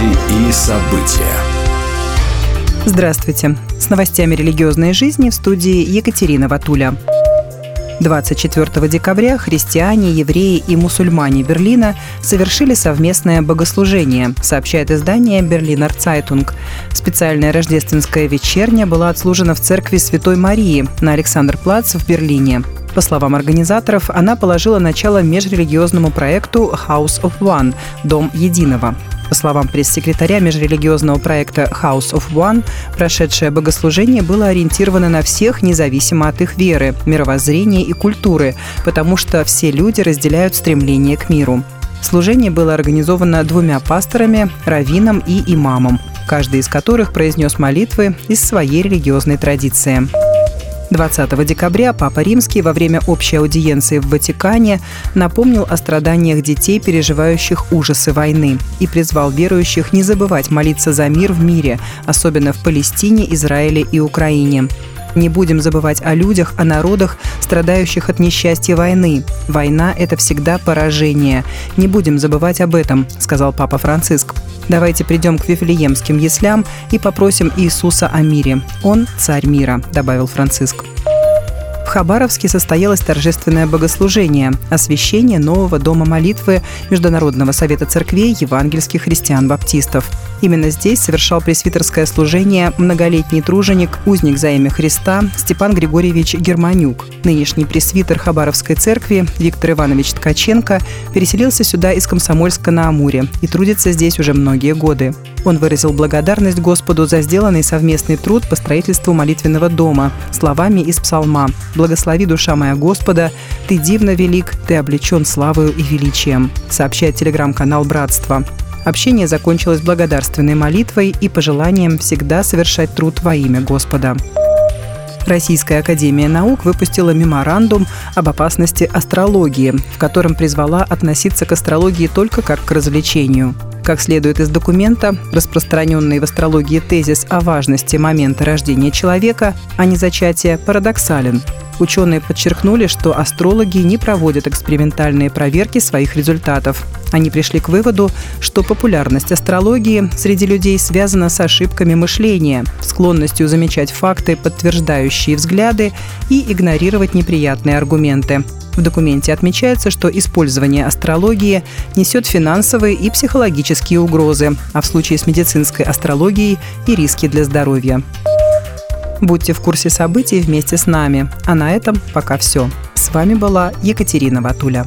Новости и события. Здравствуйте. С новостями религиозной жизни в студии Екатерина Ватуля. 24 декабря христиане, евреи и мусульмане Берлина совершили совместное богослужение, сообщает издание «Берлинер Цайтунг». Специальная рождественская вечерня была отслужена в церкви Святой Марии на Александр-Плац в Берлине. По словам организаторов, она положила начало межрелигиозному проекту House of One – Дом Единого. По словам пресс-секретаря межрелигиозного проекта House of One, прошедшее богослужение было ориентировано на всех, независимо от их веры, мировоззрения и культуры, потому что все люди разделяют стремление к миру. Служение было организовано двумя пасторами, раввином и имамом, каждый из которых произнес молитвы из своей религиозной традиции. 20 декабря Папа Римский во время общей аудиенции в Ватикане напомнил о страданиях детей, переживающих ужасы войны, и призвал верующих не забывать молиться за мир в мире, особенно в Палестине, Израиле и Украине. Не будем забывать о людях, о народах, страдающих от несчастья войны. Война – это всегда поражение. Не будем забывать об этом, сказал Папа Франциск. Давайте придем к Вифлеемским яслям и попросим Иисуса о мире. Он – царь мира, добавил Франциск. Хабаровске состоялось торжественное богослужение – освящение нового дома молитвы Международного совета церквей евангельских христиан-баптистов. Именно здесь совершал пресвитерское служение многолетний труженик, узник за имя Христа Степан Григорьевич Германюк. Нынешний пресвитер Хабаровской церкви Виктор Иванович Ткаченко переселился сюда из Комсомольска на Амуре и трудится здесь уже многие годы. Он выразил благодарность Господу за сделанный совместный труд по строительству молитвенного дома словами из псалма «Благослови душа моя Господа, ты дивно велик, ты облечен славою и величием», сообщает телеграм-канал «Братство». Общение закончилось благодарственной молитвой и пожеланием всегда совершать труд во имя Господа. Российская академия наук выпустила меморандум об опасности астрологии, в котором призвала относиться к астрологии только как к развлечению. Как следует из документа, распространенный в астрологии тезис о важности момента рождения человека, а не зачатия, парадоксален. Ученые подчеркнули, что астрологи не проводят экспериментальные проверки своих результатов. Они пришли к выводу, что популярность астрологии среди людей связана с ошибками мышления, склонностью замечать факты, подтверждающие взгляды, и игнорировать неприятные аргументы. В документе отмечается, что использование астрологии несет финансовые и психологические угрозы, а в случае с медицинской астрологией и риски для здоровья. Будьте в курсе событий вместе с нами. А на этом пока все. С вами была Екатерина Ватуля.